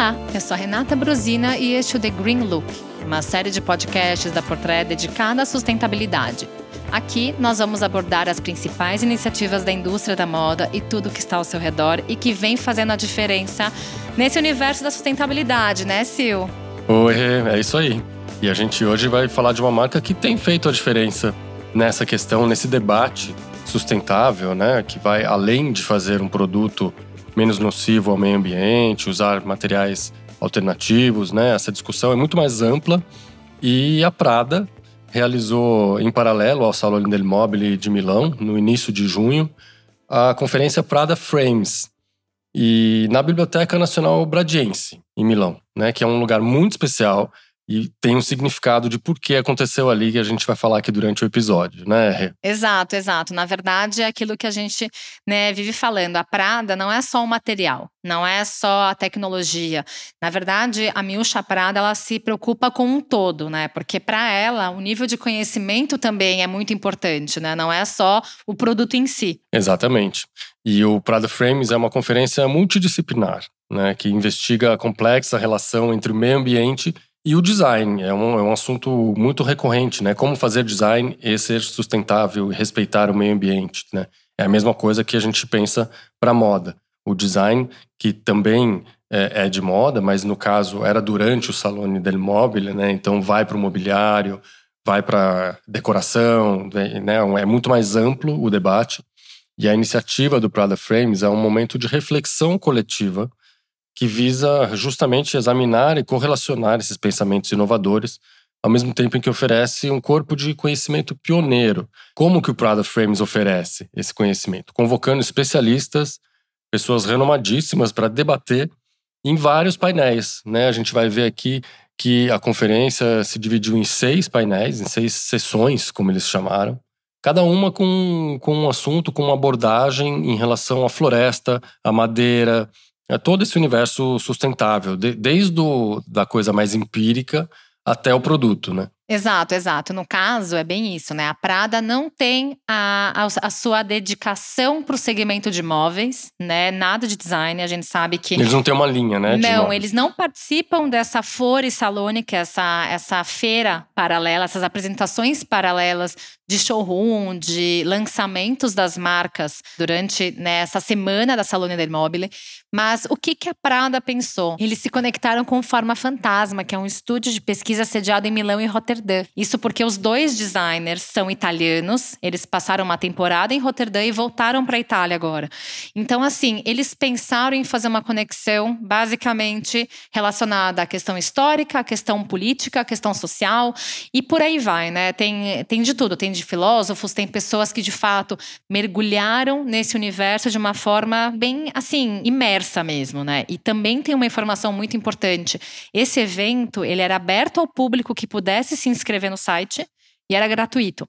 Olá, eu sou a Renata Brosina e este é o The Green Look, uma série de podcasts da Portrait dedicada à sustentabilidade. Aqui nós vamos abordar as principais iniciativas da indústria da moda e tudo que está ao seu redor e que vem fazendo a diferença nesse universo da sustentabilidade, né, Sil? Oi, é isso aí. E a gente hoje vai falar de uma marca que tem feito a diferença nessa questão, nesse debate sustentável, né, que vai além de fazer um produto menos nocivo ao meio ambiente, usar materiais alternativos, né? Essa discussão é muito mais ampla e a Prada realizou em paralelo ao Salone del Mobile de Milão, no início de junho, a conferência Prada Frames e na Biblioteca Nacional Bradiense, em Milão, né, que é um lugar muito especial e tem um significado de por que aconteceu ali que a gente vai falar aqui durante o episódio, né? Exato, exato. Na verdade, é aquilo que a gente né, vive falando. A Prada não é só o material, não é só a tecnologia. Na verdade, a Miúcha Prada ela se preocupa com um todo, né? Porque para ela o nível de conhecimento também é muito importante, né? Não é só o produto em si. Exatamente. E o Prada Frames é uma conferência multidisciplinar, né? Que investiga a complexa relação entre o meio ambiente e o design é um, é um assunto muito recorrente, né? Como fazer design e ser sustentável e respeitar o meio ambiente, né? É a mesma coisa que a gente pensa para moda. O design, que também é, é, de moda, mas no caso era durante o Salone del Mobile, né? Então vai para o mobiliário, vai para decoração, né? É muito mais amplo o debate. E a iniciativa do Prada Frames é um momento de reflexão coletiva que visa justamente examinar e correlacionar esses pensamentos inovadores, ao mesmo tempo em que oferece um corpo de conhecimento pioneiro. Como que o Prada Frames oferece esse conhecimento? Convocando especialistas, pessoas renomadíssimas para debater em vários painéis. Né? A gente vai ver aqui que a conferência se dividiu em seis painéis, em seis sessões, como eles chamaram. Cada uma com, com um assunto, com uma abordagem em relação à floresta, à madeira, é todo esse universo sustentável, de, desde o, da coisa mais empírica até o produto, né? Exato, exato. No caso, é bem isso, né? A Prada não tem a, a, a sua dedicação para o segmento de móveis, né? Nada de design. A gente sabe que. Eles não têm uma linha, né? Não, eles não participam dessa Fore Salone, que é essa, essa feira paralela, essas apresentações paralelas de showroom, de lançamentos das marcas durante né, essa semana da Salone del Mobile. Mas o que, que a Prada pensou? Eles se conectaram com Forma Fantasma, que é um estúdio de pesquisa sediado em Milão e Roterdã. Roterdã. Isso porque os dois designers são italianos, eles passaram uma temporada em Roterdã e voltaram para a Itália agora. Então, assim, eles pensaram em fazer uma conexão basicamente relacionada à questão histórica, à questão política, à questão social e por aí vai, né? Tem, tem de tudo, tem de filósofos, tem pessoas que de fato mergulharam nesse universo de uma forma bem, assim, imersa mesmo, né? E também tem uma informação muito importante. Esse evento, ele era aberto ao público que pudesse se inscrever no site e era gratuito.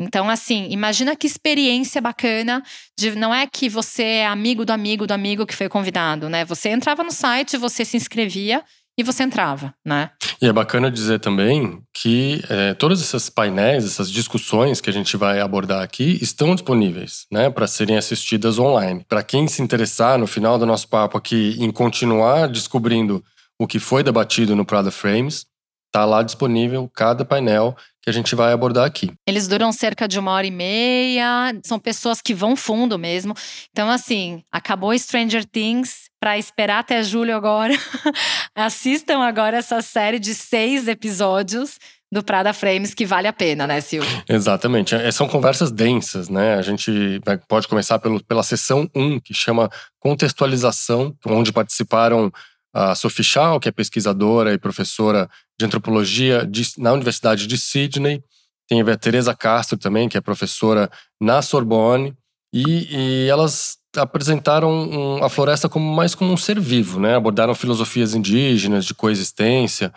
Então, assim, imagina que experiência bacana de não é que você é amigo do amigo do amigo que foi convidado, né? Você entrava no site, você se inscrevia e você entrava, né? E é bacana dizer também que é, todos esses painéis, essas discussões que a gente vai abordar aqui estão disponíveis, né, para serem assistidas online. Para quem se interessar no final do nosso papo aqui em continuar descobrindo o que foi debatido no Prada Frames, Tá lá disponível cada painel que a gente vai abordar aqui. Eles duram cerca de uma hora e meia, são pessoas que vão fundo mesmo. Então, assim, acabou Stranger Things, para esperar até julho agora. Assistam agora essa série de seis episódios do Prada Frames que vale a pena, né, Silvio? Exatamente. É, são conversas densas, né? A gente pode começar pelo, pela sessão 1, que chama Contextualização, onde participaram a Sophie Shaw, que é pesquisadora e professora de antropologia de, na Universidade de Sydney. Tem a Teresa Castro também, que é professora na Sorbonne. E, e elas apresentaram um, a floresta como mais como um ser vivo, né? Abordaram filosofias indígenas de coexistência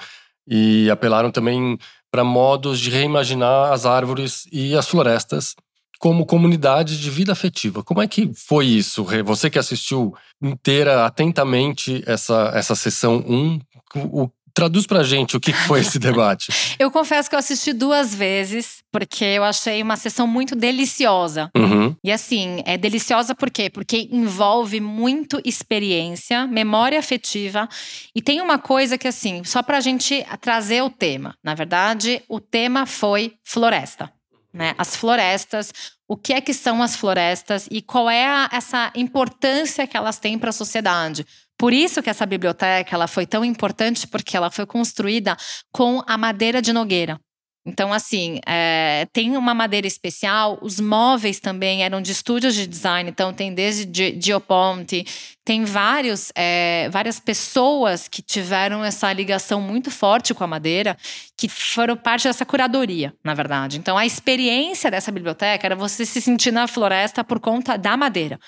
e apelaram também para modos de reimaginar as árvores e as florestas como comunidade de vida afetiva. Como é que foi isso? Você que assistiu inteira, atentamente, essa, essa sessão 1, o, Traduz pra gente o que foi esse debate. eu confesso que eu assisti duas vezes, porque eu achei uma sessão muito deliciosa. Uhum. E assim, é deliciosa por quê? Porque envolve muito experiência, memória afetiva. E tem uma coisa que, assim, só pra gente trazer o tema. Na verdade, o tema foi floresta. Né? As florestas, o que é que são as florestas e qual é a, essa importância que elas têm para a sociedade. Por isso que essa biblioteca ela foi tão importante, porque ela foi construída com a madeira de nogueira. Então, assim, é, tem uma madeira especial, os móveis também eram de estúdios de design, então tem desde Geoponte, tem vários, é, várias pessoas que tiveram essa ligação muito forte com a madeira, que foram parte dessa curadoria, na verdade. Então, a experiência dessa biblioteca era você se sentir na floresta por conta da madeira.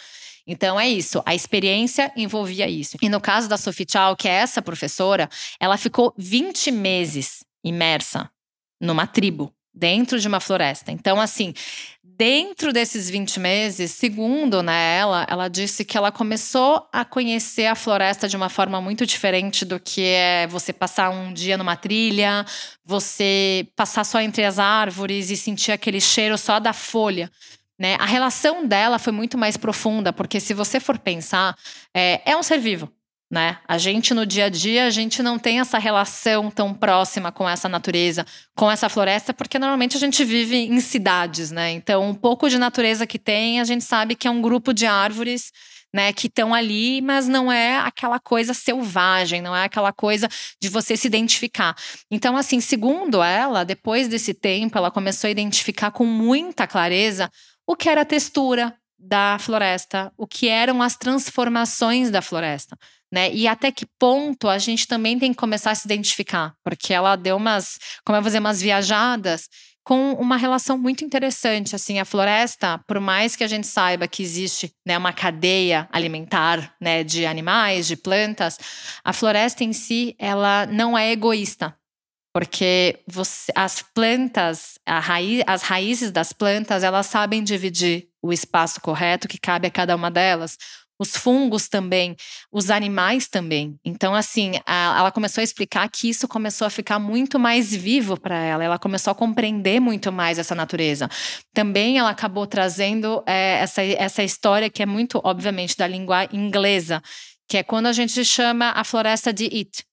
Então é isso, a experiência envolvia isso. E no caso da Sophie Chow, que é essa professora, ela ficou 20 meses imersa numa tribo, dentro de uma floresta. Então, assim, dentro desses 20 meses, segundo né, ela, ela disse que ela começou a conhecer a floresta de uma forma muito diferente do que é você passar um dia numa trilha, você passar só entre as árvores e sentir aquele cheiro só da folha. Né? A relação dela foi muito mais profunda, porque se você for pensar, é, é um ser vivo. Né? A gente no dia a dia, a gente não tem essa relação tão próxima com essa natureza, com essa floresta, porque normalmente a gente vive em cidades, né? Então, um pouco de natureza que tem, a gente sabe que é um grupo de árvores, né, que estão ali, mas não é aquela coisa selvagem, não é aquela coisa de você se identificar. Então, assim, segundo ela, depois desse tempo, ela começou a identificar com muita clareza o que era a textura da floresta, o que eram as transformações da floresta. Né? E até que ponto a gente também tem que começar a se identificar, porque ela deu umas, como eu vou dizer, umas viajadas com uma relação muito interessante, assim, a floresta, por mais que a gente saiba que existe, né, uma cadeia alimentar, né, de animais, de plantas, a floresta em si, ela não é egoísta, porque você, as plantas, raiz, as raízes das plantas, elas sabem dividir o espaço correto que cabe a cada uma delas. Os fungos também, os animais também. Então, assim, a, ela começou a explicar que isso começou a ficar muito mais vivo para ela. Ela começou a compreender muito mais essa natureza. Também ela acabou trazendo é, essa, essa história que é muito, obviamente, da língua inglesa, que é quando a gente chama a floresta de it.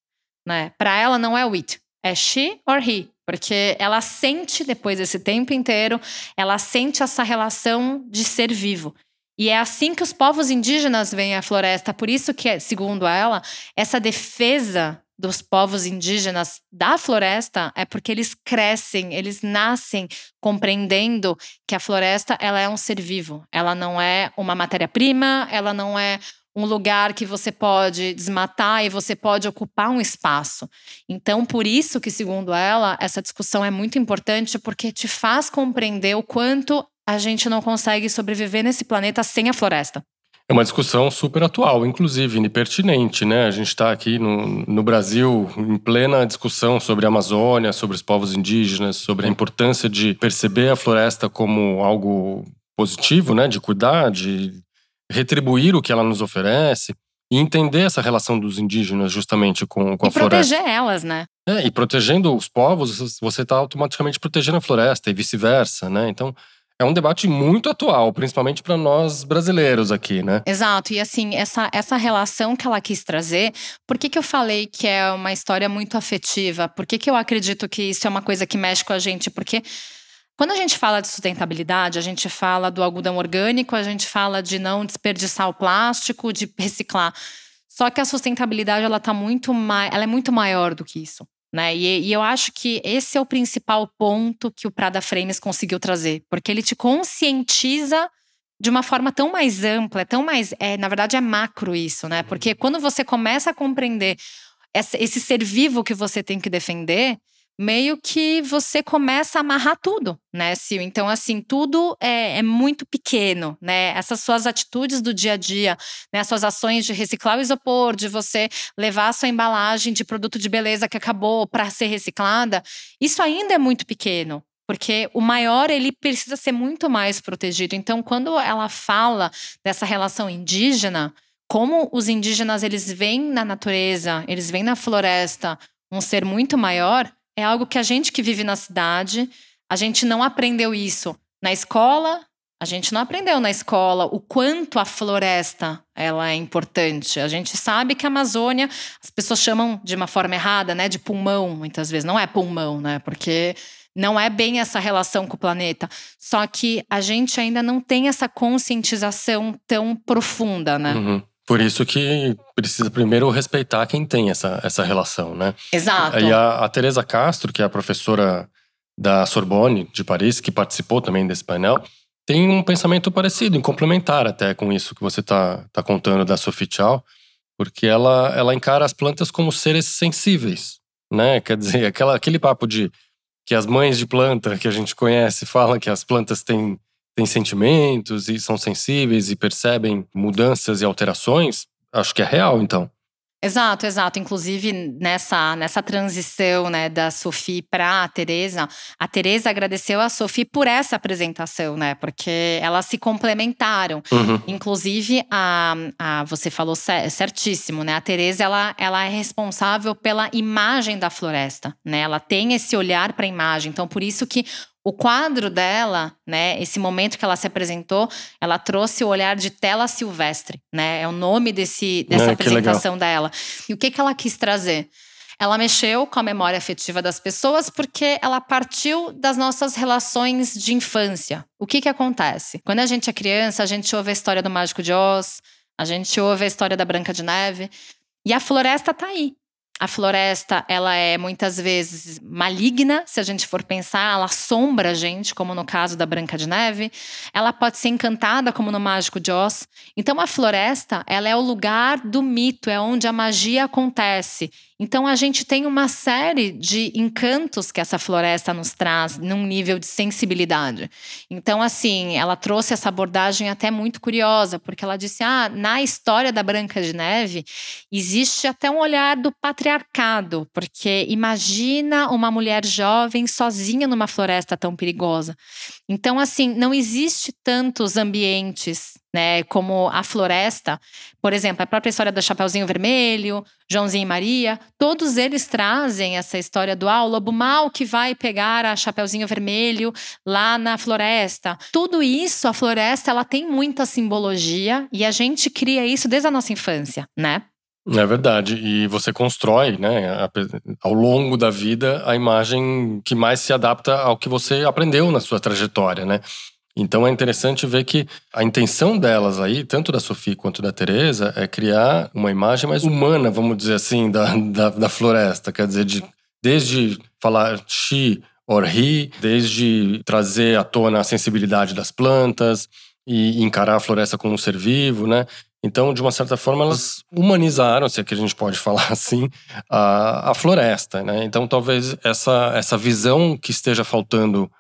Né? Para ela não é o it, é she or he, porque ela sente depois desse tempo inteiro, ela sente essa relação de ser vivo. E é assim que os povos indígenas veem a floresta. Por isso que, segundo ela, essa defesa dos povos indígenas da floresta é porque eles crescem, eles nascem compreendendo que a floresta ela é um ser vivo. Ela não é uma matéria-prima, ela não é um lugar que você pode desmatar e você pode ocupar um espaço. Então, por isso que, segundo ela, essa discussão é muito importante porque te faz compreender o quanto a gente não consegue sobreviver nesse planeta sem a floresta. É uma discussão super atual, inclusive, e né? A gente está aqui no, no Brasil em plena discussão sobre a Amazônia, sobre os povos indígenas, sobre a importância de perceber a floresta como algo positivo, né? De cuidar, de retribuir o que ela nos oferece e entender essa relação dos indígenas justamente com, com a floresta. E proteger elas, né? É, e protegendo os povos, você está automaticamente protegendo a floresta e vice-versa, né? Então, é um debate muito atual, principalmente para nós brasileiros aqui, né? Exato. E assim, essa, essa relação que ela quis trazer, por que, que eu falei que é uma história muito afetiva? Por que, que eu acredito que isso é uma coisa que mexe com a gente? Porque quando a gente fala de sustentabilidade, a gente fala do algodão orgânico, a gente fala de não desperdiçar o plástico, de reciclar. Só que a sustentabilidade ela tá muito mais, ela é muito maior do que isso. Né? E, e, eu acho que esse é o principal ponto que o Prada Frames conseguiu trazer, porque ele te conscientiza de uma forma tão mais ampla, é tão mais, é, na verdade é macro isso, né? Porque quando você começa a compreender essa, esse ser vivo que você tem que defender, meio que você começa a amarrar tudo, né, Sil? Então, assim, tudo é, é, muito pequeno, né? Essas suas atitudes do dia a dia, né? Suas ações de reciclar o isopor, de você levar a sua embalagem de produto de beleza que acabou para ser reciclada, isso ainda é muito pequeno. Porque o maior, ele precisa ser muito mais protegido. Então, quando ela fala dessa relação indígena, como os indígenas eles veem na natureza, eles veem na floresta um ser muito maior, é algo que a gente que vive na cidade, a gente não aprendeu isso na escola, a gente não aprendeu na escola o quanto a floresta ela é importante. A gente sabe que a Amazônia, as pessoas chamam de uma forma errada, né, de pulmão, muitas vezes. Não é pulmão, né? Porque não é bem essa relação com o planeta. Só que a gente ainda não tem essa conscientização tão profunda, né? Uhum. Por isso que precisa primeiro respeitar quem tem essa, essa relação, né? Exato. E a, a Teresa Castro, que é a professora da Sorbonne de Paris, que participou também desse painel, tem um pensamento parecido, em complementar até com isso que você está tá contando da Sophie Chow, porque ela, ela encara as plantas como seres sensíveis, né? Quer dizer, aquela, aquele papo de que as mães de planta que a gente conhece falam que as plantas têm, têm sentimentos e são sensíveis e percebem mudanças e alterações, acho que é real, então. Exato, exato. Inclusive, nessa, nessa transição né, da Sophie para a Teresa, a Teresa agradeceu a Sophie por essa apresentação, né? Porque elas se complementaram. Uhum. Inclusive, a, a, você falou certíssimo, né? A Teresa ela, ela é responsável pela imagem da floresta, né? Ela tem esse olhar para a imagem. Então, por isso que o quadro dela, né, esse momento que ela se apresentou, ela trouxe o olhar de tela silvestre, né? É o nome desse, dessa é, apresentação dela. E o que, que ela quis trazer? Ela mexeu com a memória afetiva das pessoas porque ela partiu das nossas relações de infância. O que que acontece? Quando a gente é criança, a gente ouve a história do Mágico de Oz, a gente ouve a história da Branca de Neve, e a floresta tá aí. A floresta, ela é muitas vezes maligna, se a gente for pensar, ela assombra a gente, como no caso da Branca de Neve. Ela pode ser encantada, como no Mágico de Oz. Então, a floresta, ela é o lugar do mito, é onde a magia acontece. Então a gente tem uma série de encantos que essa floresta nos traz num nível de sensibilidade. Então assim, ela trouxe essa abordagem até muito curiosa, porque ela disse: "Ah, na história da Branca de Neve existe até um olhar do patriarcado, porque imagina uma mulher jovem sozinha numa floresta tão perigosa. Então assim, não existe tantos ambientes né? Como a floresta, por exemplo, a própria história do Chapeuzinho Vermelho, Joãozinho e Maria, todos eles trazem essa história do ah, lobo mal que vai pegar a Chapeuzinho Vermelho lá na floresta. Tudo isso, a floresta, ela tem muita simbologia e a gente cria isso desde a nossa infância, né? É verdade. E você constrói, né, ao longo da vida, a imagem que mais se adapta ao que você aprendeu na sua trajetória, né? Então é interessante ver que a intenção delas aí, tanto da Sofia quanto da Teresa, é criar uma imagem mais humana, vamos dizer assim, da, da, da floresta. Quer dizer, de, desde falar she or he, desde trazer à tona a sensibilidade das plantas e encarar a floresta como um ser vivo, né? Então, de uma certa forma, elas humanizaram, se é que a gente pode falar assim, a, a floresta, né? Então, talvez essa, essa visão que esteja faltando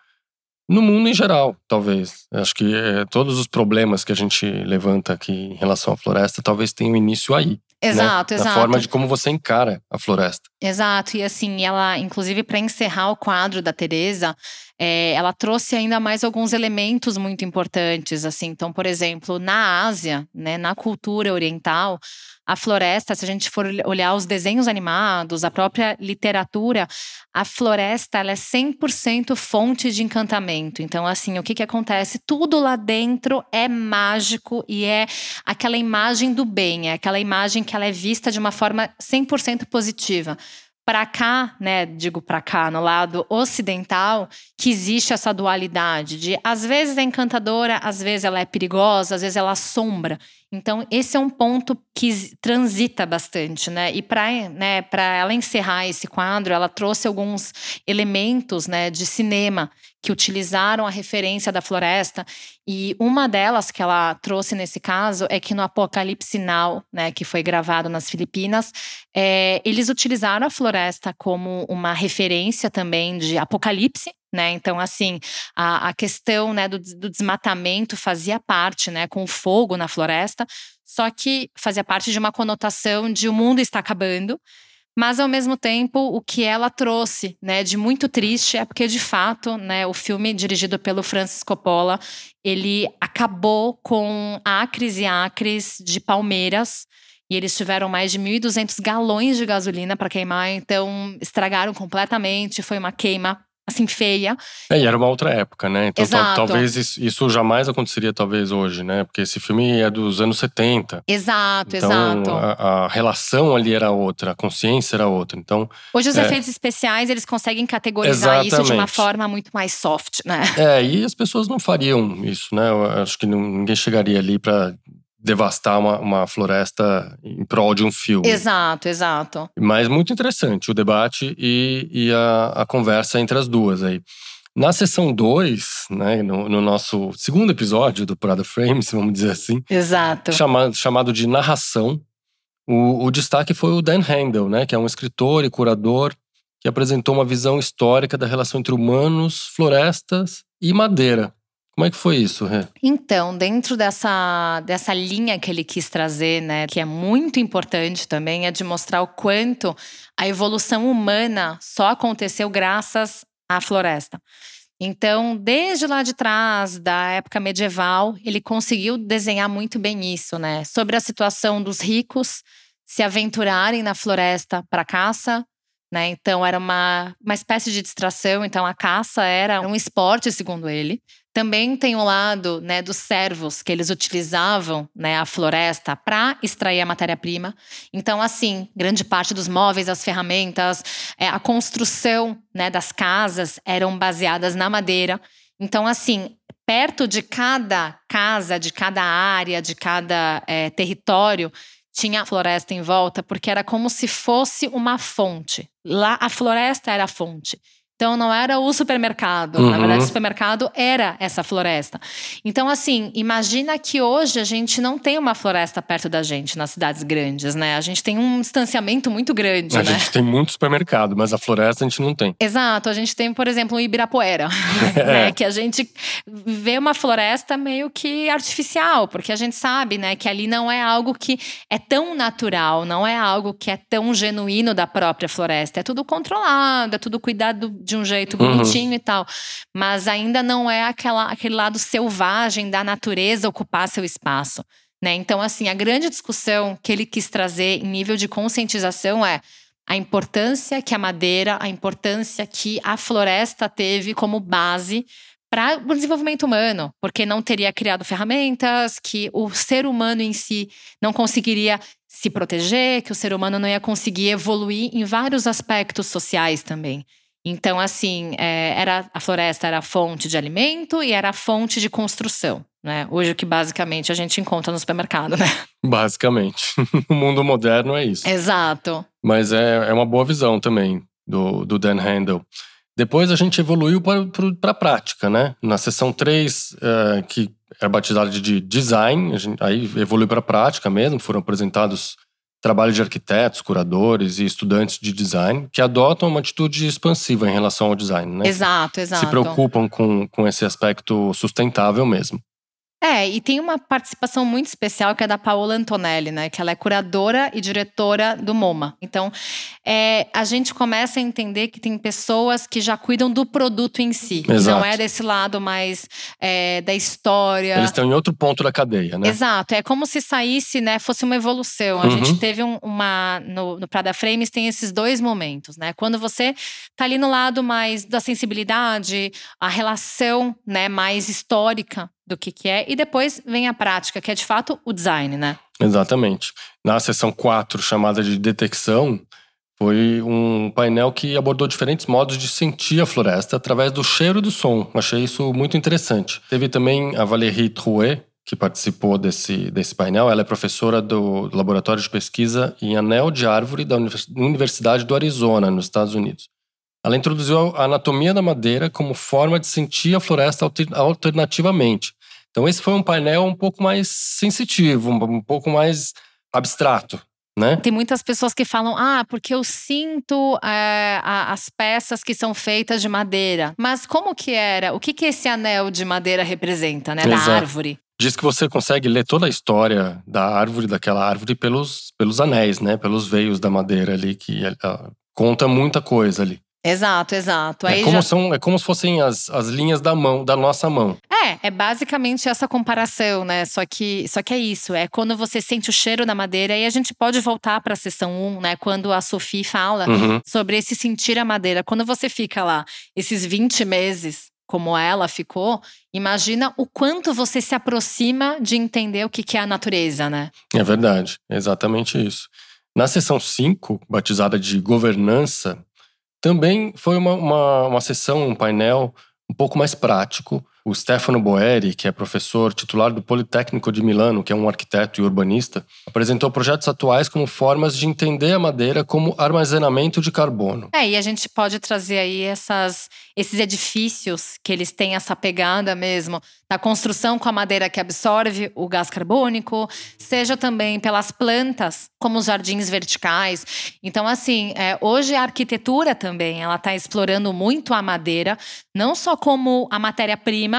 no mundo em geral, talvez. Acho que é, todos os problemas que a gente levanta aqui em relação à floresta talvez tenham início aí. Exato, né? exato. A forma de como você encara a floresta. Exato, e assim, ela, inclusive, para encerrar o quadro da Teresa, é, ela trouxe ainda mais alguns elementos muito importantes, assim. Então, por exemplo, na Ásia, né, na cultura oriental, a floresta, se a gente for olhar os desenhos animados, a própria literatura, a floresta ela é 100% fonte de encantamento. Então, assim, o que, que acontece? Tudo lá dentro é mágico e é aquela imagem do bem, é aquela imagem que ela é vista de uma forma 100% positiva para cá, né, digo para cá, no lado ocidental, que existe essa dualidade de às vezes é encantadora, às vezes ela é perigosa, às vezes ela assombra. Então, esse é um ponto que transita bastante, né? E para né, ela encerrar esse quadro, ela trouxe alguns elementos né, de cinema que utilizaram a referência da floresta. E uma delas que ela trouxe nesse caso é que no Apocalipse Now, né, que foi gravado nas Filipinas, é, eles utilizaram a floresta como uma referência também de Apocalipse, né? Então, assim, a, a questão né, do, do, desmatamento fazia parte, né, com o fogo na floresta, só que fazia parte de uma conotação de o mundo está acabando. Mas ao mesmo tempo, o que ela trouxe, né, de muito triste é porque de fato, né, o filme dirigido pelo Francis Coppola, ele acabou com acres e acres de palmeiras e eles tiveram mais de 1.200 galões de gasolina para queimar, então estragaram completamente. Foi uma queima assim, feia. É, e era uma outra época, né? Então tal, talvez isso, jamais aconteceria, talvez, hoje, né? Porque esse filme é dos anos 70. Exato, então, exato. A, a relação ali era outra, a consciência era outra. Então. Hoje os é, efeitos especiais eles conseguem categorizar exatamente. isso de uma forma muito mais soft, né? É, e as pessoas não fariam isso, né? Eu acho que ninguém chegaria ali para devastar uma, uma floresta em prol de um filme. Exato, exato. Mas muito interessante o debate e, e a, a conversa entre as duas aí. Na sessão 2, né, no, no, nosso segundo episódio do Prada Frames, vamos dizer assim. Exato. Chamado, chamado de narração, o, o destaque foi o Dan Handel, né, que é um escritor e curador que apresentou uma visão histórica da relação entre humanos, florestas e madeira. Como é que foi isso, Rê? Então, dentro dessa, dessa linha que ele quis trazer, né, que é muito importante também, é de mostrar o quanto a evolução humana só aconteceu graças à floresta. Então, desde lá de trás, da época medieval, ele conseguiu desenhar muito bem isso, né? Sobre a situação dos ricos se aventurarem na floresta para caça, né? Então, era uma, uma espécie de distração. Então, a caça era um esporte, segundo ele. Também tem o lado né, dos servos, que eles utilizavam né, a floresta para extrair a matéria-prima. Então, assim, grande parte dos móveis, as ferramentas, é, a construção né, das casas eram baseadas na madeira. Então, assim, perto de cada casa, de cada área, de cada é, território, tinha floresta em volta, porque era como se fosse uma fonte. Lá, a floresta era a fonte. Então não era o supermercado. Uhum. Na verdade, o supermercado era essa floresta. Então, assim, imagina que hoje a gente não tem uma floresta perto da gente nas cidades grandes, né? A gente tem um distanciamento muito grande. A né? gente tem muito supermercado, mas a floresta a gente não tem. Exato. A gente tem, por exemplo, o Ibirapuera, é. né? Que a gente vê uma floresta meio que artificial, porque a gente sabe, né, que ali não é algo que é tão natural, não é algo que é tão genuíno da própria floresta. É tudo controlado, é tudo cuidado de um jeito uhum. bonitinho uhum. e tal. Mas ainda não é aquela, aquele lado selvagem da natureza ocupar seu espaço. Né? Então, assim, a grande discussão que ele quis trazer em nível de conscientização é a importância que a madeira, a importância que a floresta teve como base para o desenvolvimento humano, porque não teria criado ferramentas, que o ser humano em si não conseguiria se proteger, que o ser humano não ia conseguir evoluir em vários aspectos sociais também. Então, assim, é, era, a floresta era a fonte de alimento e era a fonte de construção. Né? Hoje, o que basicamente a gente encontra no supermercado, né? Basicamente. o mundo moderno é isso. Exato. Mas é, é uma boa visão também do, do Dan Handel. Depois a gente evoluiu para a prática, né? Na sessão 3, é, que era batizada de design, gente, aí evoluiu para a prática mesmo, foram apresentados trabalho de arquitetos, curadores e estudantes de design que adotam uma atitude expansiva em relação ao design, né? Exato, exato. Se preocupam com, com esse aspecto sustentável mesmo. É, e tem uma participação muito especial que é da Paola Antonelli, né? Que ela é curadora e diretora do MoMA. Então, é, a gente começa a entender que tem pessoas que já cuidam do produto em si. Exato. não é desse lado mais é, da história. Eles estão em outro ponto da cadeia, né? Exato. É como se saísse, né? Fosse uma evolução. A uhum. gente teve um, uma. No, no Prada Frames tem esses dois momentos, né? Quando você tá ali no lado mais da sensibilidade, a relação, né, mais histórica do que, que é, e depois vem a prática, que é de fato o design, né? Exatamente. Na sessão 4, chamada de detecção, foi um painel que abordou diferentes modos de sentir a floresta através do cheiro e do som. Achei isso muito interessante. Teve também a Valérie Trouet, que participou desse, desse painel. Ela é professora do Laboratório de Pesquisa em Anel de Árvore da Universidade do Arizona, nos Estados Unidos. Ela introduziu a anatomia da madeira como forma de sentir a floresta alternativamente. Então, esse foi um painel um pouco mais sensitivo, um pouco mais abstrato. Né? Tem muitas pessoas que falam, ah, porque eu sinto é, as peças que são feitas de madeira. Mas como que era? O que, que esse anel de madeira representa, né? Exato. Da árvore? Diz que você consegue ler toda a história da árvore, daquela árvore, pelos, pelos anéis, né? Pelos veios da madeira ali, que uh, conta muita coisa ali. Exato, exato. é, como já... são, é como se fossem as, as linhas da mão, da nossa mão. É, É, é basicamente essa comparação, né? Só que, só que é isso, é quando você sente o cheiro da madeira, e a gente pode voltar para a sessão 1, né? Quando a Sophie fala Uhum. sobre esse sentir a madeira. Quando você fica lá esses 20 meses, como ela ficou, imagina o quanto você se aproxima de entender o que que é a natureza, né? É verdade, é exatamente isso. Na sessão 5, batizada de governança, também foi uma, uma, uma sessão, um painel um pouco mais prático. O Stefano Boeri, que é professor titular do Politécnico de Milano, que é um arquiteto e urbanista, apresentou projetos atuais como formas de entender a madeira como armazenamento de carbono. É, e a gente pode trazer aí essas, esses edifícios que eles têm essa pegada mesmo da construção com a madeira que absorve o gás carbônico, seja também pelas plantas, como os jardins verticais. Então, assim, é, hoje a arquitetura também ela está explorando muito a madeira, não só como a matéria-prima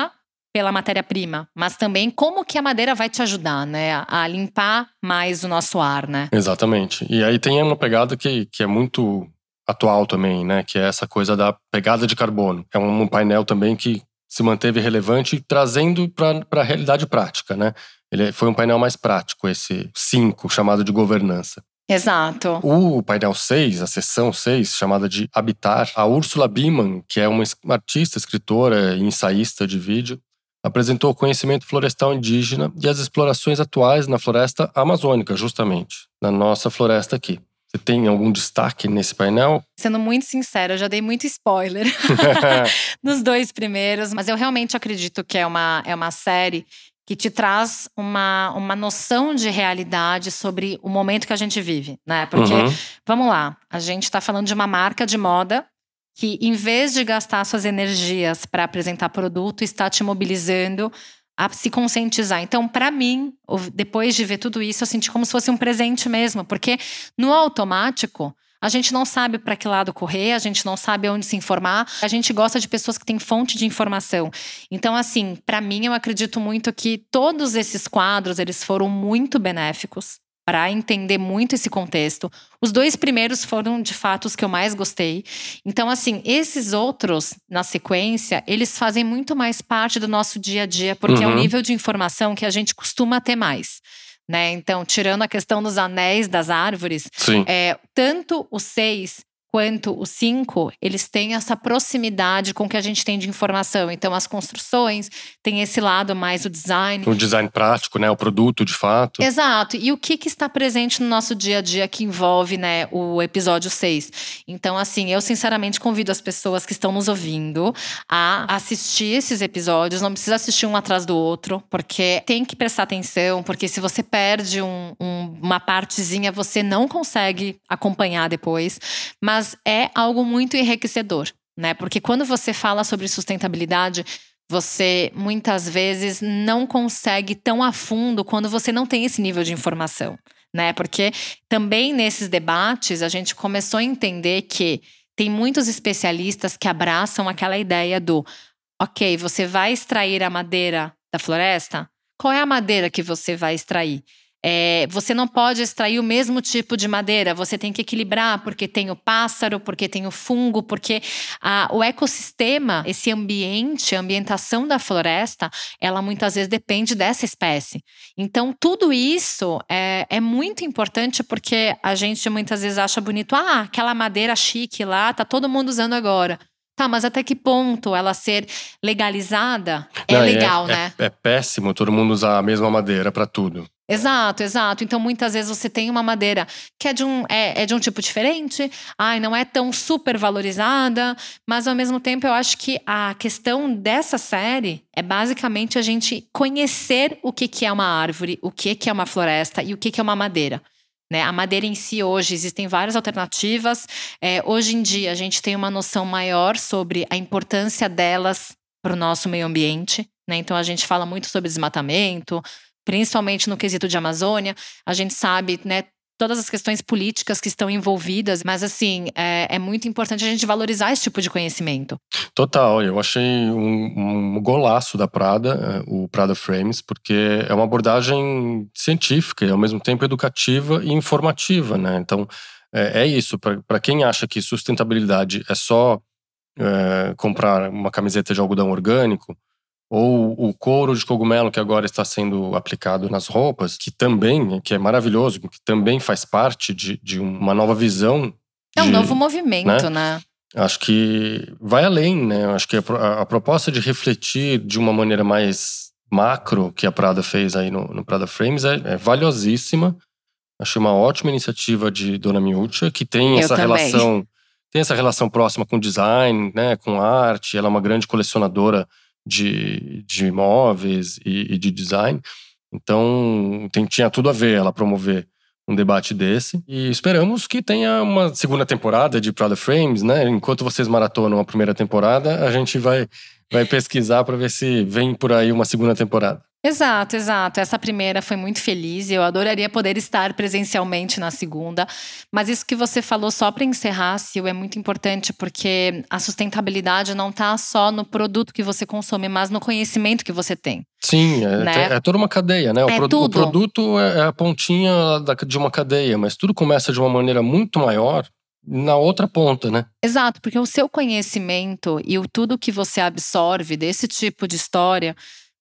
pela matéria-prima, mas também como que a madeira vai te ajudar, né, a- limpar mais o nosso ar, né? Exatamente. E aí tem uma pegada que, que é muito atual também, né? Que é essa coisa da pegada de carbono. É um painel também que se manteve relevante, trazendo para a realidade prática, né? Ele foi um painel mais prático, esse 5, chamado de governança. Exato. O painel 6, a sessão 6, chamada de Habitar, a Úrsula Biman, que é uma artista, escritora e ensaísta de vídeo, apresentou o conhecimento florestal indígena e as explorações atuais na floresta amazônica, justamente, na nossa floresta aqui. Você tem algum destaque nesse painel? Sendo muito sincera, eu já dei muito spoiler nos dois primeiros, mas eu realmente acredito que é uma, é uma série que te traz uma, uma noção de realidade sobre o momento que a gente vive, né? Porque, Uhum. vamos lá, a gente está falando de uma marca de moda que, em vez de gastar suas energias para apresentar produto, está te mobilizando a se conscientizar. Então, para mim, depois de ver tudo isso, eu senti como se fosse um presente mesmo, porque no automático, a gente não sabe para que lado correr, a gente não sabe onde se informar. A gente gosta de pessoas que têm fonte de informação. Então, assim, para mim, eu acredito muito que todos esses quadros eles foram muito benéficos para entender muito esse contexto. Os dois primeiros foram, de fato, os que eu mais gostei. Então, assim, esses outros, na sequência, eles fazem muito mais parte do nosso dia a dia, porque é um Uhum. nível de informação que a gente costuma ter mais. Né? Então, tirando a questão dos anéis das árvores, é, tanto o 6 quanto o 5, eles têm essa proximidade com o que a gente tem de informação. Então, as construções têm esse lado mais o design. O design prático, né? O produto, de fato. Exato. E o que, que está presente no nosso dia a dia que envolve né, o episódio 6? Então, assim, eu sinceramente convido as pessoas que estão nos ouvindo a assistir esses episódios. Não precisa assistir um atrás do outro, porque tem que prestar atenção, porque se você perde um- um- uma partezinha, você não consegue acompanhar depois. Mas é algo muito enriquecedor, né? Porque quando você fala sobre sustentabilidade, você muitas vezes não consegue tão a fundo quando você não tem esse nível de informação, né? Porque também nesses debates a gente começou a entender que tem muitos especialistas que abraçam aquela ideia do ok, você vai extrair a madeira da floresta? Qual é a madeira que você vai extrair? É, você não pode extrair o mesmo tipo de madeira, você tem que equilibrar, porque tem o pássaro, porque tem o fungo, porque a- o ecossistema, esse ambiente, a ambientação da floresta, ela muitas vezes depende dessa espécie. Então, tudo isso é, é muito importante porque a gente muitas vezes acha bonito, ah, aquela madeira chique lá, tá todo mundo usando agora. Tá, mas até que ponto ela ser legalizada é Não, e legal, é, né? É, é péssimo todo mundo usar a mesma madeira para tudo. Exato, exato. Então, muitas vezes você tem uma madeira que é de um, é, é de um tipo diferente, ai, não é tão super valorizada, mas ao mesmo tempo eu acho que a questão dessa série é basicamente a gente conhecer o que, que é uma árvore, o que, que é uma floresta e o que, que é uma madeira. Né? A madeira em si, hoje, existem várias alternativas. É, hoje em dia, a gente tem uma noção maior sobre a importância delas para o nosso meio ambiente. Né? Então, a gente fala muito sobre desmatamento, principalmente no quesito de Amazônia. A gente sabe, né, todas as questões políticas que estão envolvidas, mas assim, é, é muito importante a gente valorizar esse tipo de conhecimento. Total, eu achei um, um golaço da Prada, eh, o Prada Frames, porque é uma abordagem científica e ao mesmo tempo educativa e informativa, né? Então é, é isso. Para quem acha que sustentabilidade é só eh, comprar uma camiseta de algodão orgânico ou o couro de cogumelo que agora está sendo aplicado nas roupas, que também, que é maravilhoso, que também faz parte de, de uma nova visão. É um de, novo movimento, né? né? Acho que vai além, né? Acho que a, a, proposta de refletir de uma maneira mais macro que a Prada fez aí no, no Prada Frames é, é valiosíssima. Achei uma ótima iniciativa de Dona Miúcha, que tem Eu essa também. relação tem essa relação próxima com design, né, com arte. Ela é uma grande colecionadora de, de imóveis e, e de design. Então, tem, tinha tudo a ver ela promover um debate desse. E esperamos que tenha uma segunda temporada de Prada Frames, né? Enquanto vocês maratonam a primeira temporada, a gente vai, vai pesquisar para ver se vem por aí uma segunda temporada. Exato, exato. Essa primeira foi muito feliz. Eu adoraria poder estar presencialmente na segunda. Mas isso que você falou, só para encerrar, Sil, é muito importante porque a sustentabilidade não está só no produto que você consome, mas no conhecimento que você tem. Sim, é, Né? é toda uma cadeia, né? O, É pro- o tudo. produto é a pontinha da- de uma cadeia, mas tudo começa de uma maneira muito maior na outra ponta, né? Exato, porque o seu conhecimento e o tudo que você absorve desse tipo de história,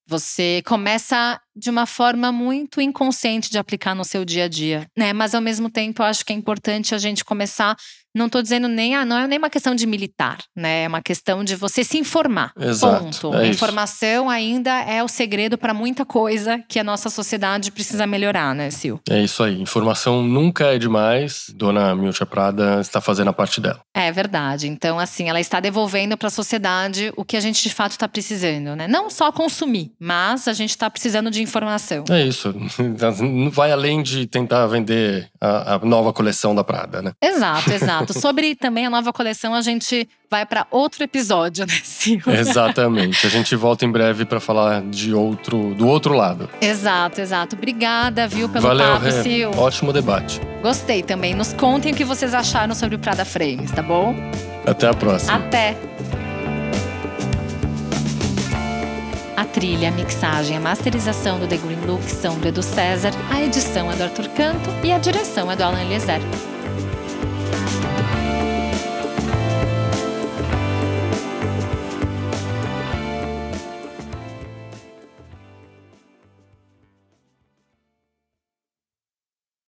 você começa de uma forma muito inconsciente de aplicar no seu dia a dia, né? Mas ao mesmo tempo, eu acho que é importante a gente começar. Não estou dizendo nem, ah, não é nem uma questão de militar, né? É uma questão de você se informar. Exato, Ponto. é informação ainda é o segredo para muita coisa que a nossa sociedade precisa melhorar, né, Sil? É isso aí. Informação nunca é demais. Dona Milcha Prada está fazendo a parte dela. É verdade. Então, assim, ela está devolvendo para a sociedade o que a gente de fato está precisando, né? Não só consumir, mas a gente está precisando de informação. É isso. Não vai além de tentar vender a, a nova coleção da Prada, né? Exato, exato. Sobre também a nova coleção, a gente vai para outro episódio, né? Exatamente. A gente volta em breve para falar de outro, do outro lado. Exato, exato. Obrigada, viu, pelo Valeu, papo, Rê. Sil. Ótimo debate. Gostei também. Nos contem o que vocês acharam sobre o Prada Frames, tá bom? Até a próxima. Até! A trilha, a mixagem, a masterização do The Green Look são do Edu César, a edição é do Arthur Canto e a direção é do Alan Eliezer.